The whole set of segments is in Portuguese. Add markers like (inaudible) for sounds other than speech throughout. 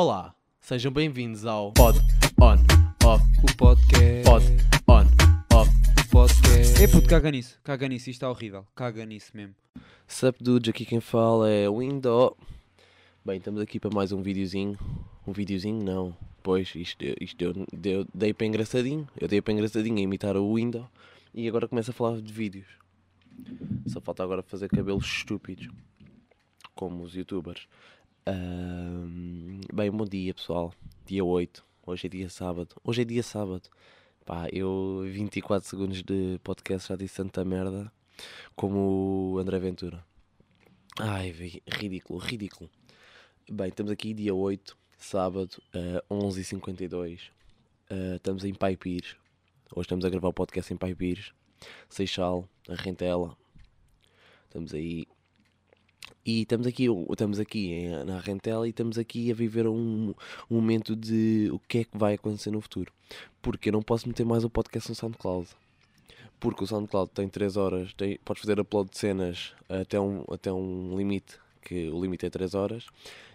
Olá, sejam bem-vindos ao Pod On Off O podcast. Pod On Off O podcast. É puto, caga nisso. Caga nisso. Isto está horrível. Caga nisso mesmo. Sup dudes, aqui quem fala é o Window. Bem, estamos aqui para mais um videozinho. Um videozinho não. Pois, isto, deu- isto deu, deu, dei para engraçadinho. Eu dei para engraçadinho a imitar o Window. E agora começo a falar de vídeos. Só falta agora fazer cabelos estúpidos. Como os youtubers. Bem, bom dia pessoal. Dia 8. Hoje é dia sábado. Hoje é dia sábado. Pá, eu 24 segundos de podcast já disse tanta merda como o André Ventura. Ai, ridículo, ridículo. Bem, estamos aqui dia 8, sábado, uh, 11h52. Uh, estamos em Pai Pires. Hoje estamos a gravar o podcast em Pai Pires. Seixal, a Rentela. Estamos aí. E estamos aqui, estamos aqui na Rentela e estamos aqui a viver um, um momento de o que é que vai acontecer no futuro. Porque eu não posso meter mais o podcast no SoundCloud porque o SoundCloud tem 3 horas, tem, podes fazer upload de cenas até um, até um limite, que o limite é 3 horas,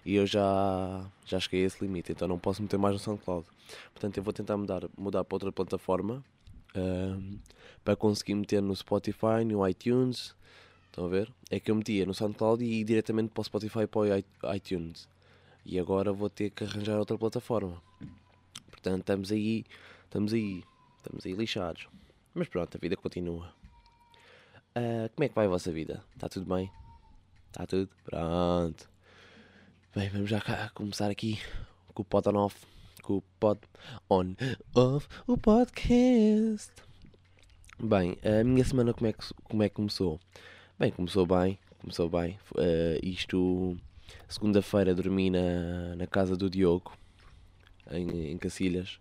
e eu já, já cheguei a esse limite, então não posso meter mais no SoundCloud. Portanto, eu vou tentar mudar, mudar para outra plataforma ahm, para conseguir meter no Spotify, no iTunes. Estão a ver? É que eu metia no SoundCloud e diretamente para o Spotify para o iTunes. E agora vou ter que arranjar outra plataforma. Portanto, estamos aí, estamos aí, estamos aí lixados. Mas pronto, a vida continua. Ah, como é que vai a vossa vida? Está tudo bem? Está tudo? Pronto. Bem, vamos já começar aqui com o pod on off. Com o pod on off, o podcast. Bem, a minha semana como é que, como é que começou? Bem, começou bem, começou bem. Ah, isto, segunda-feira dormi na, na casa do Diogo, em, em Cacilhas,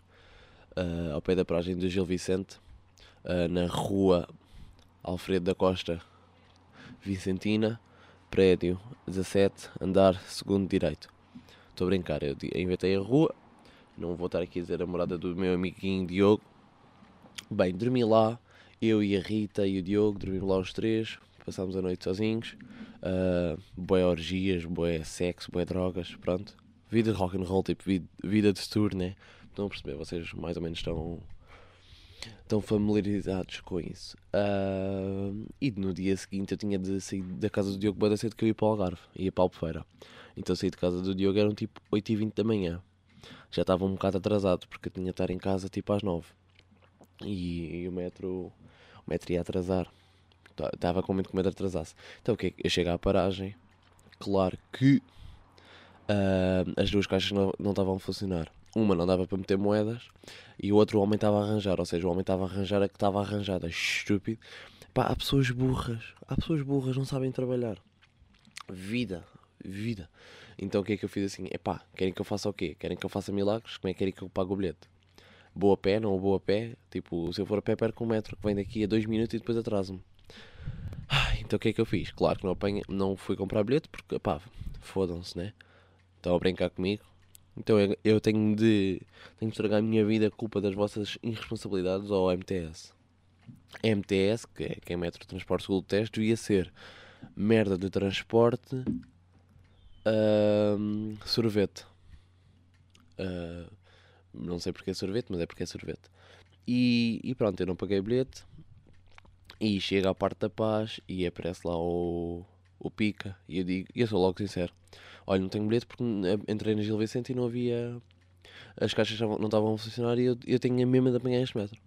ah, ao pé da praia do Gil Vicente. Uh, na rua Alfredo da Costa Vicentina, prédio 17, andar segundo direito. Estou a brincar, eu inventei a rua, não vou estar aqui a dizer a morada do meu amiguinho Diogo. Bem, dormi lá, eu e a Rita e o Diogo, dormimos lá os três, passámos a noite sozinhos. Uh, boé orgias, boé sexo, boé drogas, pronto. Vida de rock and roll, tipo vida, de tour, né? Estão a perceber, vocês mais ou menos estão estão familiarizados com isso. Ah, e no dia seguinte eu tinha de sair da casa do Diogo bem cedo que eu ia para o Algarve, ia para a Albufeira. Então saí de casa do Diogo eram tipo 8h20 da manhã. Já estava um bocado atrasado porque eu tinha de estar em casa tipo às 9 e, e o metro o metro ia atrasar. Estava com muito medo de atrasasse. Então o que é que eu chego à paragem, claro que ah, as duas caixas não, não estavam a funcionar. Uma não dava para meter moedas e o outro homem estava a arranjar, ou seja, o homem estava a arranjar a que estava arranjada, estúpido. Pá, há pessoas burras, há pessoas burras, não sabem trabalhar. Vida, vida. Então o que é que eu fiz assim? Epá, querem que eu faça o quê? Querem que eu faça milagres? Como é que querem que eu pague o bilhete? Boa pé, não boa pé? Tipo, se eu for a pé perco um metro, que vem daqui a dois minutos e depois atraso-me. Então o que é que eu fiz? Claro que não, apanhei, não fui comprar bilhete porque, pá, fodam-se, né? Estão a brincar comigo. Então eu, eu tenho de tenho de estragar a minha vida culpa das vossas irresponsabilidades ao MTS. MTS, que é, que é Metro Transporte Seguro Teste, devia ser merda de transporte, ahm, sorvete. Ah, não sei porque é sorvete, mas é porque é sorvete. E, e pronto, eu não paguei bilhete. E chega à parte da paz e aparece lá o, o pica. E eu digo, eu sou logo sincero: olha, não tenho bilhete porque eh, entrei na Gil Vicente e não havia. As caixas não estavam a funcionar e eu, eu tenho a mesma de apanhar este metro.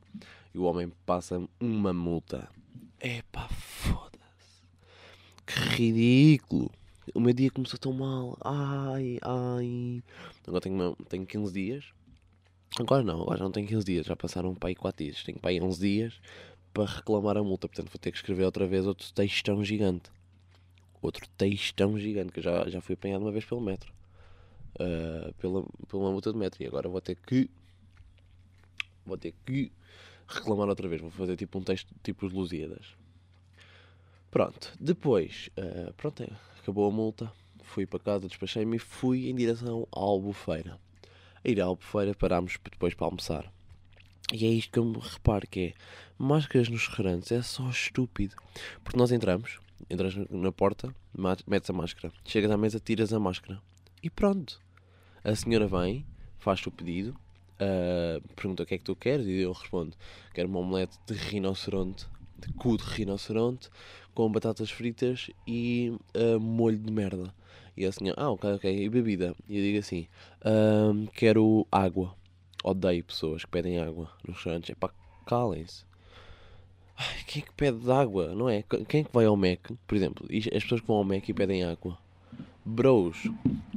E o homem passa-me uma multa. Epá, foda-se. Que ridículo. O meu dia começou tão mal. Ai, ai. Agora tenho, tenho 15 dias. Agora não, agora não tenho 15 dias. Já passaram para aí 4 dias. Tenho para aí 11 dias para reclamar a multa. Portanto, vou ter que escrever outra vez outro textão gigante. Outro textão gigante que eu já, já fui apanhado uma vez pelo metro. Ah, pela, pela multa de metro. E agora vou ter que. Vou ter que reclamar outra vez. Vou fazer tipo um texto tipo os Lusíadas. Pronto. Depois, ah, pronto, é, acabou a multa. Fui para casa, despachei-me e fui em direção à Albufeira. A ir à Albufeira parámos depois para almoçar. E é isto que eu me reparo que é máscaras nos restaurantes é só estúpido. Porque nós entramos, entras na porta, metes a máscara, chegas à mesa, tiras a máscara e pronto. A senhora vem, faz-te o pedido, ah, pergunta o que é que tu queres e eu respondo: quero uma omelete de rinoceronte, de cu de rinoceronte, com batatas fritas e ah, molho de merda. E a senhora, ah, ok, ok, e bebida? E eu digo assim: ah, quero água. Odeio pessoas que pedem água nos restaurantes. É pá, calem-se. Ai, Quem é que pede água, não é? Quem é que vai ao Mac? Por exemplo, as pessoas que vão ao Mac e pedem água. Bros,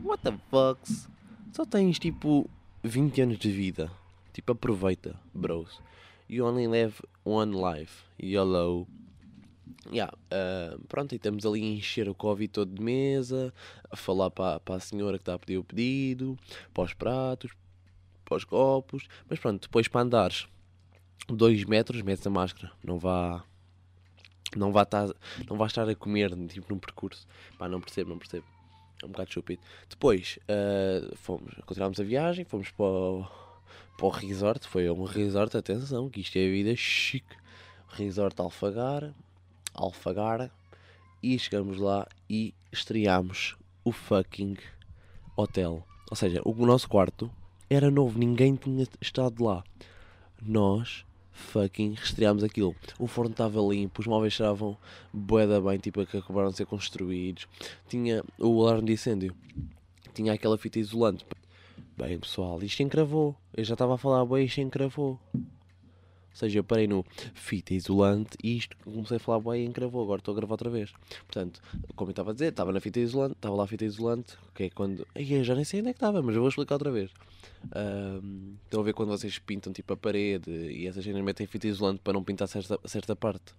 what the fucks? Só tens tipo 20 anos de vida. Tipo, aproveita, bros. You only live one life. YOLO. Yeah, ah, pronto, e estamos ali a encher o Covid todo de mesa, a falar para, para a senhora que está a pedir o pedido, para os pratos, para os copos. Mas pronto, depois para andares 2 metros, metes a máscara. Não vá. Não vá, estar, não vá estar a comer tipo, num percurso. Pá, não percebo, não percebo. É um bocado estúpido. Depois, ah, fomos, continuámos a viagem, fomos para o, para o resort. Foi um resort, atenção, que isto é vida chique. Resort Alfagara, Alfagara. E chegamos lá e estreámos o fucking hotel. Ou seja, o nosso quarto era novo, ninguém tinha estado lá. Nós fucking estreámos aquilo. O forno estava limpo, os móveis estavam boeda bem, tipo que acabaram de ser construídos. Tinha o alarme de incêndio, tinha aquela fita isolante. Bem, pessoal, isto encravou. Eu já estava a falar, bem, isto encravou. Seja, parei no fita isolante e isto comecei a falar bem e encravou. Agora estou a gravar outra vez. Portanto, como eu estava a dizer, estava na fita isolante, estava lá a fita isolante, que é quando. Ai, já nem sei onde é que estava, mas eu vou explicar outra vez. Ahm, estão a ver quando vocês pintam tipo a parede e essas cenas metem fita isolante para não pintar certa, certa parte.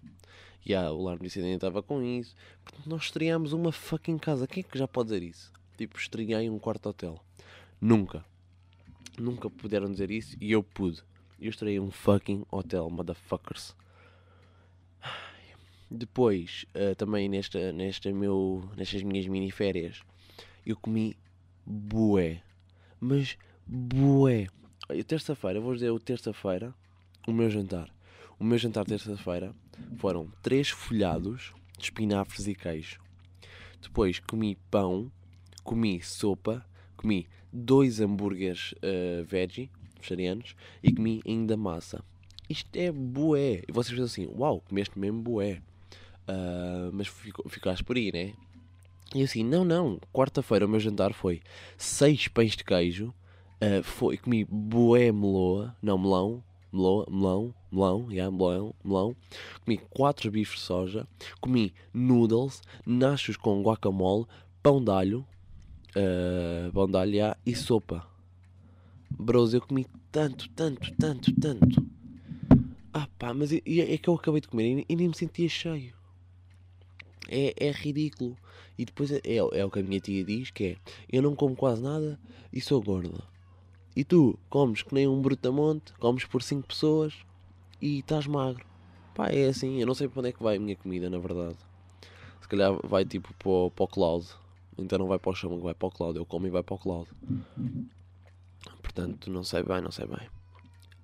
E ah, o alarme de incêndio estava com isso. Portanto, nós estreámos uma fucking casa. Quem é que já pode dizer isso? Tipo, estreiei um quarto hotel. Nunca. Nunca puderam dizer isso e eu pude. Eu estreiei um fucking hotel, motherfuckers. Depois, ah, também nesta, nesta meu, nestas minhas mini férias, eu comi bué. Mas bué. Terça-feira, vou dizer o terça-feira, o meu jantar. O meu jantar terça-feira foram três folhados de espinafres e queijo. Depois comi pão, comi sopa, comi dois hambúrgueres uh, veggie, vegetarianos, e comi ainda massa. Isto é bué. E vocês pensam assim, uau, comeste mesmo bué. Ah, mas ficaste por aí, né? E assim, não, não. Quarta-feira o meu jantar foi seis pães de queijo. ah, foi, comi bué meloa, não melão, meloa, melão, melão, yeah, melão, melão. Comi quatro bifes de soja. Comi noodles, nachos com guacamole, pão de alho, ah, pão de alho yeah, e sopa. Bros, eu comi tanto, tanto, tanto, tanto. Ah pá, mas é, é que eu acabei de comer e, nem me sentia cheio. É, é ridículo. E depois é, é, o que a minha tia diz, que é Eu não como quase nada e sou gorda. E tu comes que nem um brutamonte, comes por 5 pessoas e estás magro. Pá, é assim, eu não sei para onde é que vai a minha comida, na verdade. Se calhar vai tipo para, o- para o cloud. Então não vai para o chão, vai para o cloud. Eu como e vai para o cloud. Portanto, não sei bem, não sei bem.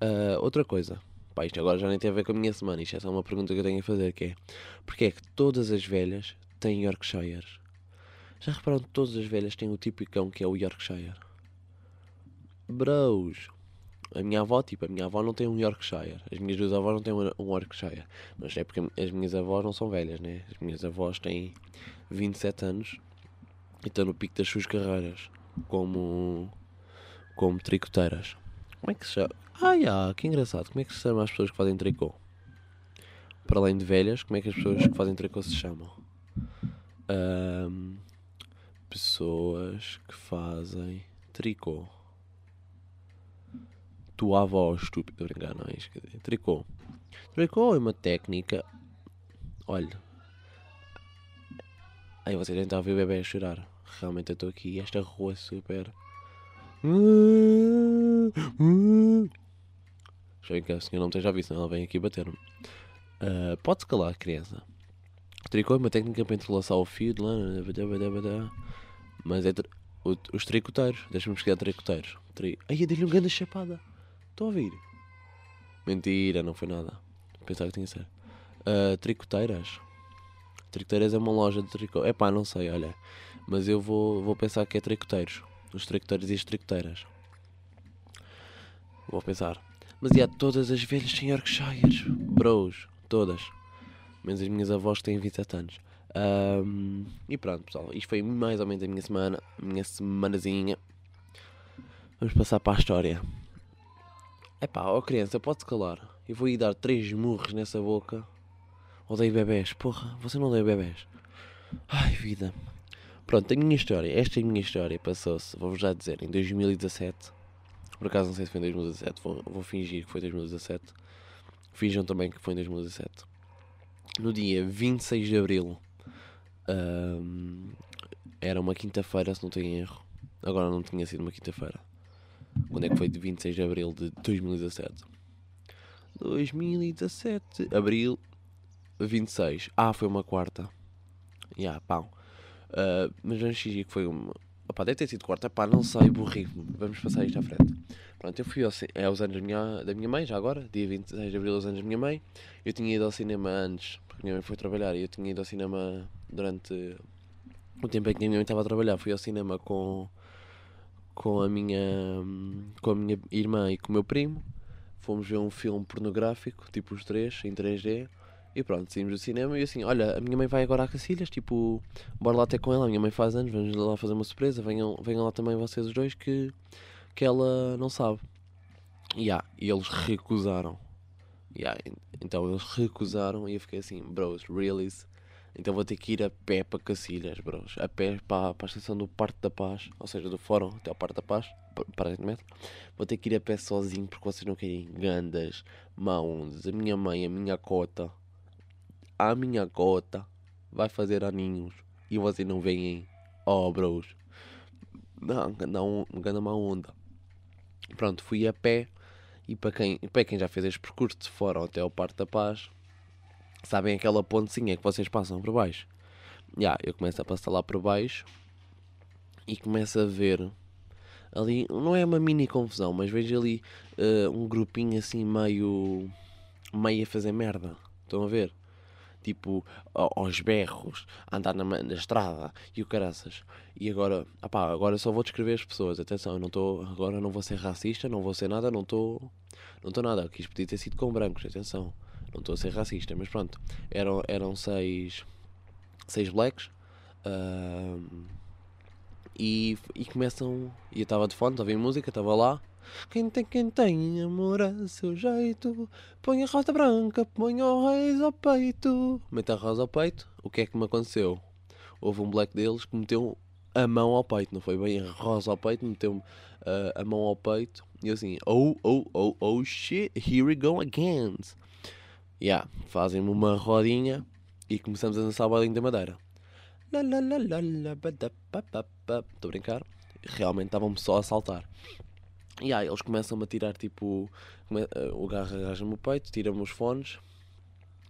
Ah, outra coisa. Pá, isto agora já nem tem a ver com a minha semana. Isto é só uma pergunta que eu tenho a fazer, que é... Porquê é que todas as velhas têm Yorkshires? Já repararam que todas as velhas têm o típico cão que é o Yorkshire? Bros! A minha avó, tipo, a minha avó não tem um Yorkshire. As minhas duas avós não têm um Yorkshire. Mas é porque as minhas avós não são velhas, né? As minhas avós têm 27 anos e estão no pico das suas carreiras. Como... Como tricoteiras. Como é que se chama? Ah, yeah, que engraçado. Como é que se chama as pessoas que fazem tricô? Para além de velhas, como é que as pessoas que fazem tricô se chamam? Ahm, pessoas que fazem tricô. Tua avó, estúpido, brincar, não é isso? Tricô. Tricô é uma técnica. Olha. Aí vocês a ver o bebê a chorar. Realmente eu estou aqui. Esta rua é super. Espero que a senhora não esteja a senão ela vem aqui bater-me. Ah, Pode-se calar, criança. Tricô é uma técnica para entrelaçar o fio de lã. Mas é. o- Os tricoteiros. Deixa-me pesquisar tricoteiros. Tri... Ai, eu dei-lhe um grande chapada. Estou a ouvir. Mentira, não foi nada. Pensava que tinha ser. Ah, tricoteiras. Tricoteiras é uma loja de tricô. Epá, não sei, olha. Mas eu vou, vou pensar que é tricoteiros. Os tricoteiros e as tricoteiras. Vou pensar. Mas e há todas as velhas sem Yorkshires. Bros, todas. Menos as minhas avós têm 27 anos. Ahm, e pronto, pessoal. Isto foi mais ou menos a minha semana. A minha semanazinha. Vamos passar para a história. Epá, ó criança, pode-se calar. Eu vou ir dar três murros nessa boca. Odeio bebés. Porra, você não odeia bebés. Ai, vida. Pronto, a minha história. Esta é minha história. Passou-se, vou-vos já dizer, em 2017. Por acaso não sei se foi em 2017. Vou, vou fingir que foi 2017. Finjam também que foi em 2017. No dia 26 de Abril. ahm, era uma quinta-feira, se não tenho erro. Agora não tinha sido uma quinta-feira. Quando é que foi de 26 de Abril de 2017? 2017. Abril 26. Ah, foi uma quarta. Ya, yeah, pão. Ah, mas vamos fingir que foi uma. Opá, deve ter sido quarta. Pá, não sei, burri-me. Vamos passar isto à frente. Pronto, eu fui ao é aos anos da minha, da minha mãe, já agora. Dia 26 de Abril, aos anos da minha mãe. Eu tinha ido ao cinema antes, porque minha mãe foi trabalhar. E eu tinha ido ao cinema durante o tempo em que a minha mãe estava a trabalhar. Fui ao cinema com, com, a minha, com a minha irmã e com o meu primo. Fomos ver um filme pornográfico, tipo os três, em 3D. E pronto, saímos do cinema e assim, olha, a minha mãe vai agora a Cacilhas, tipo, bora lá ter com ela, a minha mãe faz anos, vamos lá fazer uma surpresa, venham, venham lá também vocês os dois que, que ela não sabe. E ah, e eles recusaram. Yeah, en- então eles recusaram e eu fiquei assim, bros, really? Então vou ter que ir a pé para Cacilhas, bros. A pé para, para a estação do Parque da Paz, ou seja, do Fórum até ao Parque da Paz, metro. Vou ter que ir a pé sozinho porque vocês não querem gandas, mãos. A minha mãe, a minha cota, a minha cota vai fazer aninhos e vocês não veem. Oh, bros. Não, não, ganda má onda. Pronto, fui a pé e para quem, para quem já fez este percurso de fora até ao Parque da Paz, sabem aquela pontezinha que vocês passam por baixo? Já, eu começo a passar lá por baixo e começo a ver ali, não é uma mini confusão, mas vejo ali eh, um grupinho assim meio, meio a fazer merda. Estão a ver? Tipo, aos berros, a andar na, na estrada e o caraças. E agora, opá, agora só vou descrever as pessoas. Atenção, eu não estou, agora não vou ser racista, não vou ser nada, não estou, não estou nada. Quis podia ter sido com brancos, atenção. Não estou a ser racista, mas pronto. Eram, eram seis, seis blacks. ahm, e, e começam. E eu estava de fone, estava em música, estava lá. Quem tem, quem tem amor a seu jeito, põe a rosa branca, põe o reis ao peito. Mete a rosa ao peito, o que é que me aconteceu? Houve um black deles que meteu a mão ao peito, não foi bem a rosa ao peito, meteu ah, a mão ao peito. E assim, oh, oh, oh, oh shit, here we go again. Yeah, fazem-me uma rodinha e começamos a dançar o bailinho da madeira. Estou a brincar? Realmente estavam-me só a saltar. E aí eles começam-me a tirar tipo. eh, O garra agarra-me o peito, tira-me os fones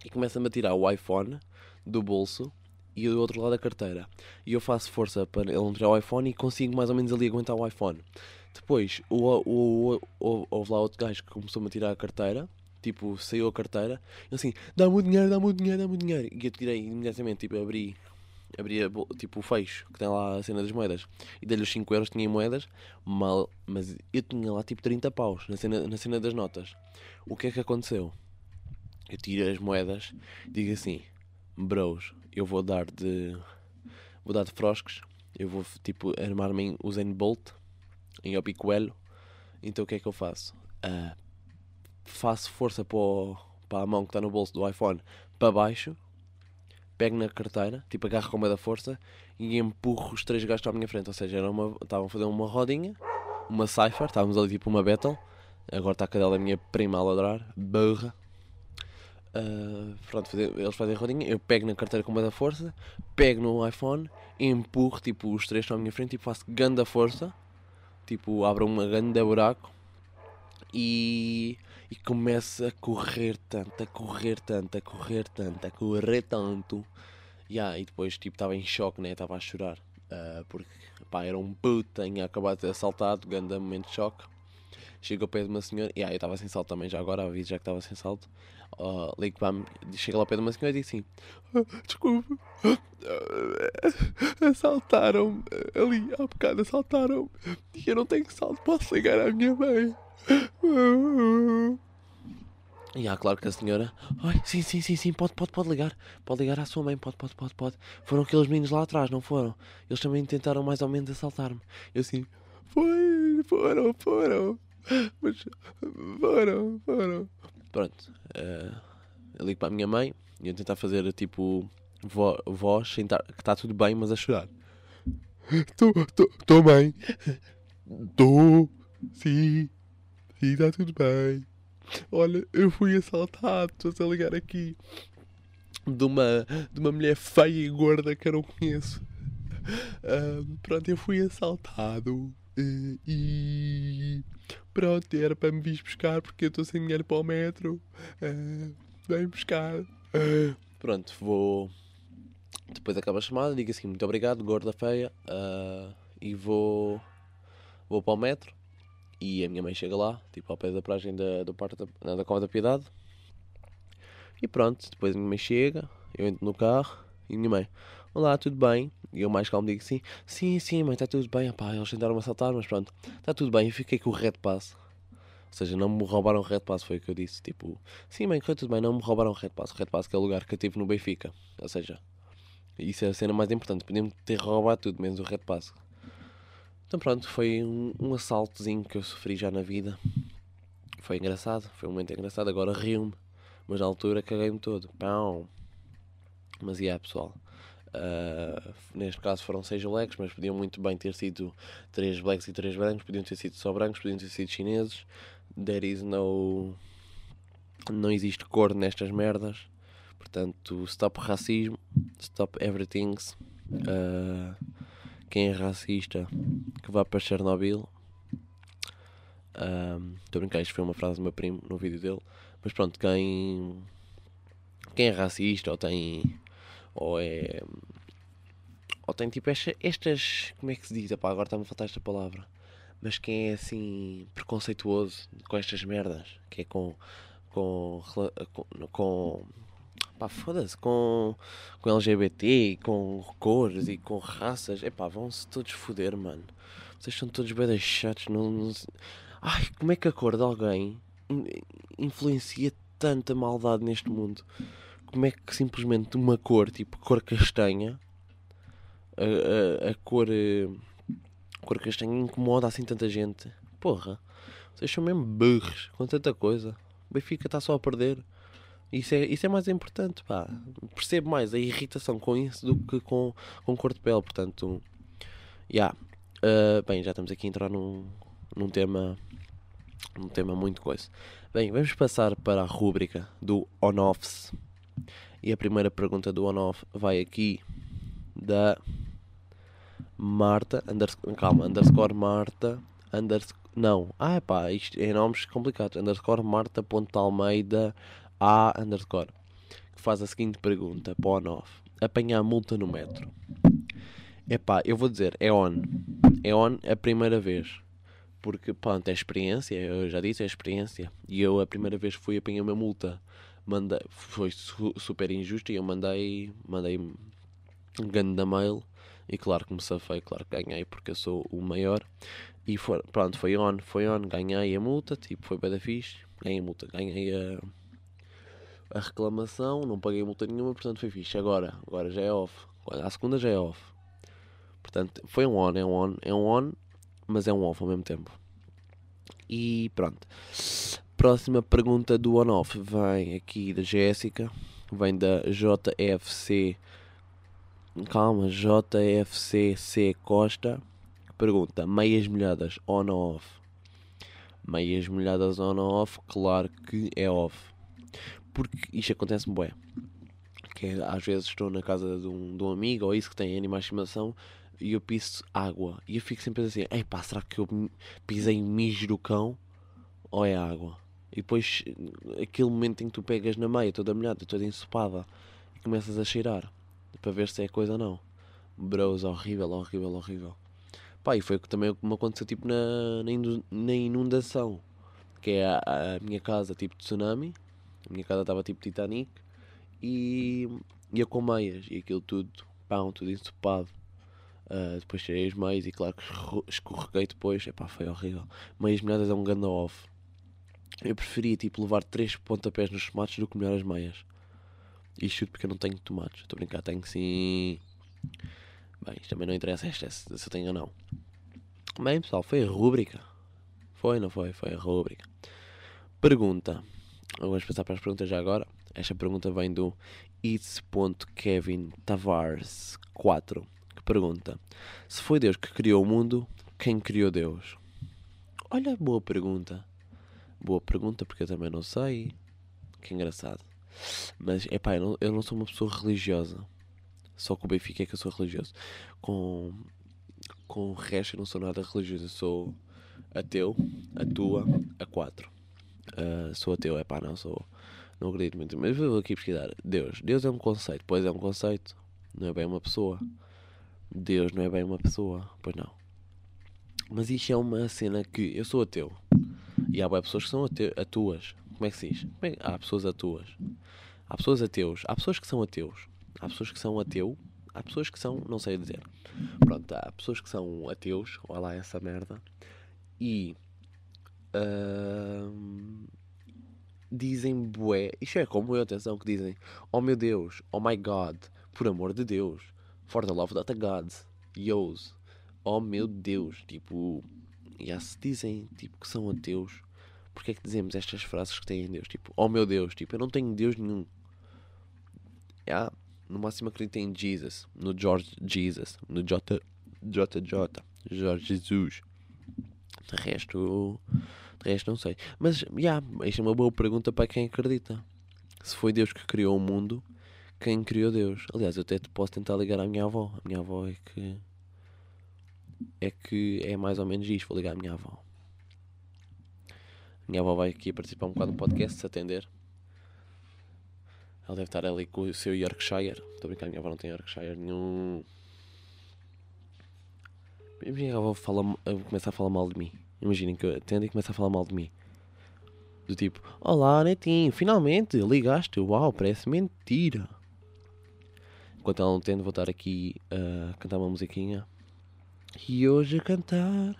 e começa-me a tirar o iPhone do bolso e do outro lado a carteira. E eu faço força para ele não tirar o iPhone e consigo mais ou menos ali aguentar o iPhone. Depois, o, o, o, houve lá outro gajo que começou-me a tirar a carteira. Tipo, saiu a carteira. E assim, dá-me o dinheiro, dá-me o dinheiro, dá-me o dinheiro. E eu tirei imediatamente, tipo, abri, abri a bol- tipo, o fecho, que tem lá a cena das moedas. E dei-lhe os 5 euros, tinha moedas. Mal, mas eu tinha lá, tipo, 30 paus na cena, na cena das notas. O que é que aconteceu? Eu tiro as moedas digo assim, bros, eu vou dar de... Vou dar de frosques. Eu vou, tipo, armar-me em Usain Bolt, em Opicoelho. Então o que é que eu faço? Ah, faço força para, o- para a mão que está no bolso do iPhone para baixo, pego na carteira, tipo agarro com uma da força e empurro os três gajos à minha frente. Ou seja, era uma, estavam a fazer uma rodinha, uma cipher, estávamos ali tipo uma battle. Agora está a cadela da minha prima a ladrar, burra. Ah, pronto, eles fazem a rodinha, eu pego na carteira com uma da força, pego no iPhone, empurro tipo os três à minha frente e faço ganda força, tipo abro uma ganda buraco e, e começo a correr tanto, a correr tanto, a correr tanto, a correr tanto. Yeah, e depois tipo estava em choque, né? Estava a chorar. ah, porque pá, era um puto, tinha acabado de ser assaltado, grande momento de choque. chego ao pé de uma senhora, e aí eu estava sem salto também, já agora, aviso já que estava sem salto. Uh, ligo para ao pé de uma senhora e digo assim: "Ah, Desculpe, assaltaram-me ali, há bocado assaltaram-me e eu não tenho salto, posso ligar à minha mãe? E há, claro que a senhora, ai, sim, sim, sim, sim, pode, pode, pode ligar, pode ligar à sua mãe, pode, pode, pode, pode. Foram aqueles meninos lá atrás, não foram? Eles também tentaram mais ou menos assaltar-me. Eu assim, foi, foram, foram, mas foram, foram. Pronto, eh, eu ligo para a minha mãe e eu tentar fazer tipo vo- voz, tar- que está tudo bem, mas a chorar. Estou bem. Estou, sim, sim, está tudo bem. Olha, eu fui assaltado, estou a ligar aqui de uma, de uma mulher feia e gorda que eu não conheço. Pronto, eu fui assaltado eh, e pronto, era para me vir buscar porque eu estou sem dinheiro para o metro. Ah, vem buscar. Ah, pronto, vou. Depois acaba a chamada, digo assim: muito obrigado, gorda feia, ah, e vou. Vou para o metro. E a minha mãe chega lá, tipo ao pé da praia da, do parque da, da Cova da Piedade. E pronto, depois a minha mãe chega, eu entro no carro e a minha mãe, olá, tudo bem? E eu mais calmo digo sim, sim, sim, mãe, está tudo bem. Opá, eles tentaram me assaltar, mas pronto, está tudo bem. Eu fiquei com o Red Pass. Ou seja, não me roubaram o Red Pass, foi o que eu disse. Tipo, sim, mãe, correu tudo bem, não me roubaram o Red Pass. O Red Pass que é o lugar que eu tive no Benfica. Ou seja, isso é a cena mais importante. Podiam ter roubado tudo, menos o Red Pass. Então pronto, foi um, um assaltozinho que eu sofri já na vida. Foi engraçado, foi um momento engraçado. Agora rio-me, mas na altura caguei-me todo. Pão. Mas yeah, pessoal. ah, neste caso foram 6 blacks, mas podiam muito bem ter sido 3 blacks e 3 brancos. Podiam ter sido só brancos, podiam ter sido chineses. There is no. Não existe cor nestas merdas. Portanto, stop racismo, stop everything. Ah, quem é racista que vá para Chernobyl. Estou a brincar, isto foi uma frase do meu primo no vídeo dele. Mas pronto, quem, quem é racista ou tem. ou é. ou tem tipo esta- estas. como é que se diz? Epá, agora está-me a faltar esta palavra. Mas quem é assim preconceituoso com estas merdas, que é com. com. com. com pá, foda-se, com, com LGBT, com cores e com raças, epá, vão-se todos foder, mano. Vocês são todos bem chatos, não, não Ai, como é que a cor de alguém in- influencia tanta maldade neste mundo? Como é que simplesmente uma cor, tipo cor castanha, a, a, a cor, eh, cor castanha incomoda assim tanta gente? Porra, vocês são mesmo burros com tanta coisa. O Benfica está só a perder. Isso é, isso é mais importante, pá. Percebo mais a irritação com isso do que com, com cor de pele, portanto, já. Uh, bem, já estamos aqui a entrar num, num tema num tema muito coisa. Bem, vamos passar para a rúbrica do on-offs. E a primeira pergunta do on-off vai aqui da Marta, calma, underscore Marta, não, ah pá, isto é nomes complicados, underscore Marta.almeida A underscore, que faz a seguinte pergunta para o on-off. Apanhar multa no metro. Epá, eu vou dizer, é on. É on a primeira vez. Porque, pronto, é experiência, eu já disse, é experiência. E eu, a primeira vez fui, apanhei uma multa. Mandei, foi su- super injusto e eu mandei, mandei um grande mail. E claro que me safei, claro que ganhei porque eu sou o maior. E foi, pronto, foi on, foi on, ganhei a multa, tipo, foi bem da fixe. Ganhei a multa, ganhei a, a reclamação, não paguei multa nenhuma, portanto foi fixe. Agora, agora já é off. A segunda já é off. Portanto, foi um on, é um on, é um on, mas é um off ao mesmo tempo. E pronto. Próxima pergunta do on-off vem aqui da Jéssica, vem da JFC. Calma, JFCC Costa. Pergunta: meias molhadas on ou off? Meias molhadas on ou off? Claro que é off. Porque isto acontece-me bué. Que é, às vezes estou na casa de um, de um amigo ou isso que tem animais de estimação e eu piso água. E eu fico sempre assim: ei pá, será que eu pisei mijo do cão ou é água? E depois, aquele momento em que tu pegas na meia, toda molhada, toda ensopada e começas a cheirar para ver se é coisa ou não. Bros, horrível, horrível, horrível. Pá, e foi também o que me aconteceu tipo na, na inundação. Que é a, a minha casa tipo tsunami. A minha casa estava tipo Titanic. E ia com meias. E aquilo tudo, pão, tudo ensopado. Ah, depois tirei as meias e claro que escorreguei depois. Epá, foi horrível. Meias molhadas é um ganda off. Eu preferia tipo levar três pontapés nos tomates do que molhar as meias. Isto tudo porque eu não tenho tomates. Estou a brincar, tenho sim. Bem, isto também não interessa esta, se se eu tenho ou não. Bem, pessoal, foi a rúbrica. Foi, não foi? Foi a rúbrica. Pergunta. Vamos passar para as perguntas já agora. Esta pergunta vem do It's.Kevin Tavares 4 que pergunta: Se foi Deus que criou o mundo, quem criou Deus? Olha, boa pergunta. Boa pergunta, porque eu também não sei. Que engraçado. Mas, epá, eu não, eu não sou uma pessoa religiosa. Só com o Benfica é que eu sou religioso. Com, com o resto eu não sou nada religioso. Eu sou ateu, atua, a 4. Ah, sou ateu, é pá, não sou. Não acredito muito. Mas vou aqui pesquisar. Deus. Deus é um conceito. Pois é um conceito. Não é bem uma pessoa. Deus não é bem uma pessoa. Pois não. Mas isto é uma cena que eu sou ateu. E há bué pessoas que são ateu, atuas. Como é que se diz? Como é Há pessoas atuas. Há pessoas ateus. Há pessoas que são ateus. Há pessoas que são ateu. Há pessoas que são. Não sei dizer. Pronto, há pessoas que são ateus. Olha lá essa merda. E. dizem bué. Isto é como eu, atenção, que dizem: Oh meu Deus, oh my God, por amor de Deus, for the love of the God, yos, oh meu Deus. Tipo, já se dizem tipo, que são ateus, porque é que dizemos estas frases que têm em Deus? Tipo, oh meu Deus, tipo, eu não tenho Deus nenhum. Já, no máximo acredito em Jesus, no George Jesus, no J, JJ, Jorge Jesus. De resto, de resto não sei. Mas, já, isto é uma boa pergunta para quem acredita. Se foi Deus que criou o mundo, quem criou Deus? Aliás, eu até posso tentar ligar à minha avó. A minha avó é que. É que é mais ou menos isto. Vou ligar à minha avó. A minha avó vai aqui participar um bocado do podcast, se atender. Ela deve estar ali com o seu Yorkshire. Estou a brincar, a minha avó não tem Yorkshire nenhum. A minha avó fala, começa a falar mal de mim. Imaginem que eu atendo e começa a falar mal de mim. Do tipo, olá netinho, finalmente ligaste, uau, parece mentira. Enquanto ela não tende, vou estar aqui a cantar uma musiquinha. E hoje a cantar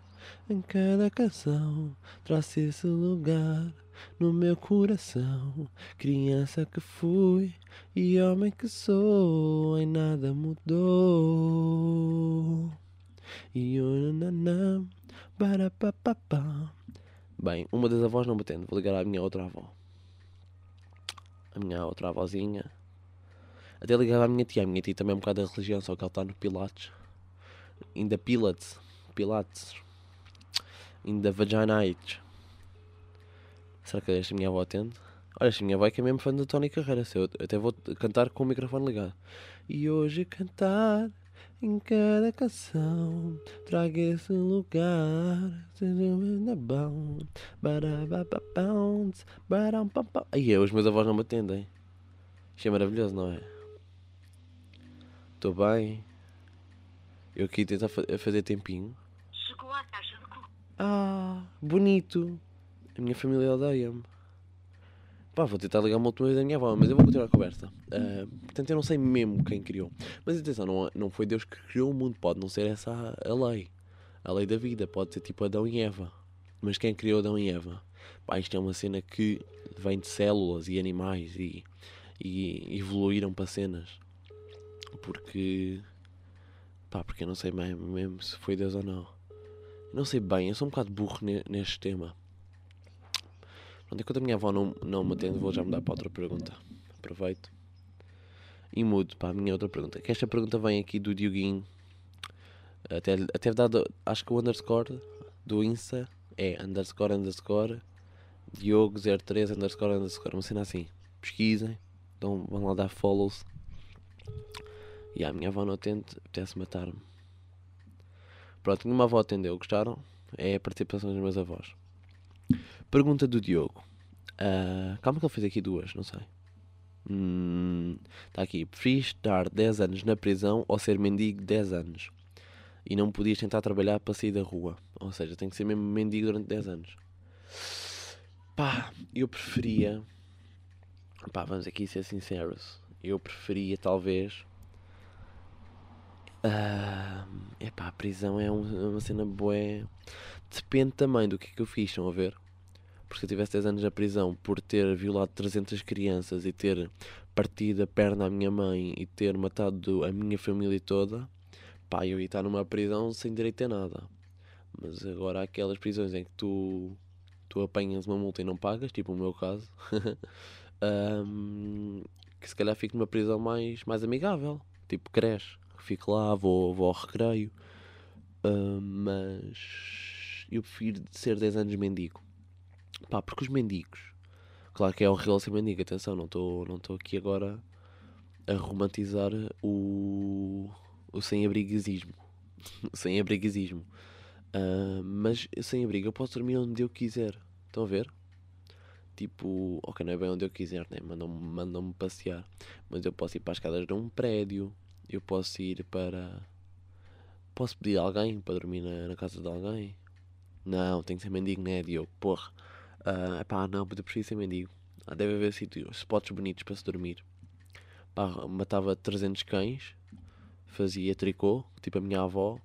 em cada canção traz esse lugar no meu coração. Criança que fui e homem que sou, em nada mudou. Bem, uma das avós não me atende, vou ligar à minha outra avó. A minha outra avózinha. Até ligava à minha tia, a minha tia também é um bocado da religião, só que ela está no Pilates. In the Pilates. Pilates. In the Vaginites. Será que esta minha avó atende? Olha, esta minha avó é que é mesmo fã da Tony Carreira. Eu até vou cantar com o microfone ligado. E hoje cantar em cada canção traga esse lugar. Aí, os meus avós não me atendem. Isto é maravilhoso, não é? Estou bem. Eu aqui tentar fazer tempinho. Chegou à caixa de. Ah, bonito. A minha família odeia-me. Pá, vou tentar ligar uma vez à minha avó, mas eu vou continuar a conversa. Ah, portanto, eu não sei mesmo quem criou. Mas atenção, não, não foi Deus que criou o mundo. Pode não ser essa a, lei. A lei da vida. Pode ser tipo Adão e Eva. Mas quem criou Adão e Eva? Pá, isto é uma cena que vem de células e animais e, e evoluíram para cenas. Porque. Pá, porque eu não sei mesmo, mesmo se foi Deus ou não. Não sei bem, eu sou um bocado burro ne- neste tema. Pronto, enquanto a minha avó não, não me atende, vou já mudar para outra pergunta. Aproveito. E mudo para a minha outra pergunta. Que esta pergunta vem aqui do Dioguinho. Até, até dado, acho que o underscore do Insta é underscore underscore Diogo03 underscore underscore. Uma cena assim. Pesquisem. Então vão lá dar follows. E a minha avó não atende, apetece matar-me. Pronto, nenhuma avó atendeu, gostaram? É a participação dos meus avós. Pergunta do Diogo. Ah, calma que ele fez aqui duas, não sei. Está aqui. Preferis estar 10 anos na prisão ou ser mendigo 10 anos? E não podias tentar trabalhar para sair da rua. Ou seja, tem que ser mesmo mendigo durante 10 anos. Pá, eu preferia. Pá, vamos aqui ser sinceros. Eu preferia talvez. É epá, a prisão é um- é uma cena boa. Depende também do que é que eu fiz, estão a ver? Porque se eu tivesse 10 anos na prisão por ter violado 300 crianças e ter partido a perna à minha mãe e ter matado a minha família toda, pá, eu ia estar numa prisão sem direito a nada. Mas agora há aquelas prisões em que tu, tu apanhas uma multa e não pagas, tipo o meu caso, (laughs) ahm, que se calhar fico numa prisão mais, mais amigável, tipo creche, fico lá, vou, vou ao recreio, ahm, mas eu prefiro ser 10 anos mendigo. Pá, porque os mendigos, claro que é horrível ser mendigo, atenção, não estou não aqui agora a romantizar o, o sem-abriguesismo. o (laughs) sem-abriguesismo. Ah, mas sem abrigo eu posso dormir onde eu quiser. Estão a ver? Tipo, ok, não é bem onde eu quiser, né? Mandam-me mandam passear. Mas eu posso ir para as escadas de um prédio. Eu posso ir para. Posso pedir a alguém para dormir na, na casa de alguém? Não, tem que ser mendigo, né, Diogo? Porra. Ah, pá, não, eu preciso ser mendigo. Ah, deve haver sítios, spots bonitos para se dormir. Pá, matava 300 cães. Fazia tricô, tipo a minha avó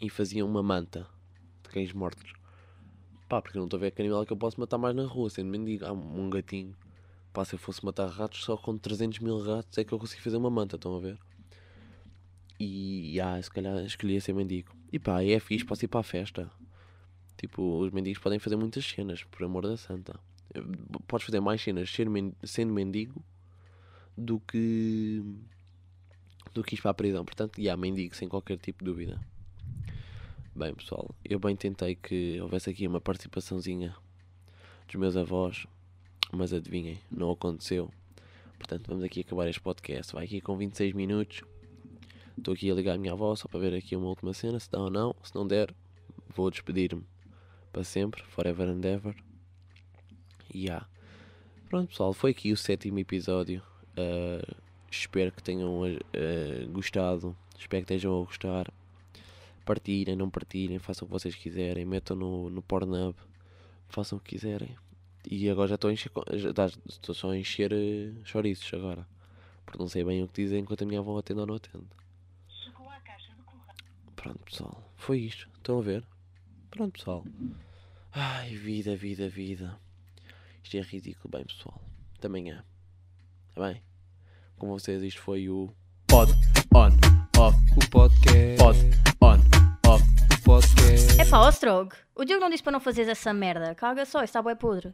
e fazia uma manta de cães mortos. Pá, porque não estou a ver que animal é que eu posso matar mais na rua, sendo mendigo. Há um gatinho. Pá, se eu fosse matar ratos, só com 300 mil ratos é que eu consegui fazer uma manta, estão a ver? E, ah, se calhar escolhia ser mendigo. E pá, é fixe, posso ir para a festa. Tipo, os mendigos podem fazer muitas cenas, por amor da santa. Podes fazer mais cenas sendo mendigo do que do que ir para a prisão. Portanto, e há mendigo sem qualquer tipo de dúvida. Bem, pessoal, eu bem tentei que houvesse aqui uma participaçãozinha dos meus avós, mas adivinhem, não aconteceu. Portanto, vamos aqui acabar este podcast. Vai aqui com 26 minutos. Estou aqui a ligar a minha avó só para ver aqui uma última cena, se dá ou não. Se não der, vou despedir-me para sempre, forever and ever. E yeah. Pronto, pessoal, foi aqui o sétimo episódio. Uh, espero que tenham uh, gostado. Espero que estejam a gostar. Partilhem, não partilhem, façam o que vocês quiserem. Metam no, no Pornhub, façam o que quiserem. E agora já estou a encher, já tá- estou só a encher uh, chouriços agora. Porque não sei bem o que dizer enquanto a minha avó atende ou não atende. Chegou à caixa de correio. Pronto, pessoal. Foi isto. Estão a ver? Pronto, pessoal. Ai, vida, vida, vida. Isto é ridículo. Bem, pessoal. Também é. Está bem? Com vocês, isto foi o. Pod on off. O podcast. Pod on off. O podcast. É pá, ó Strog, o Diogo não disse para não fazeres essa merda. Caga só, está bué podre.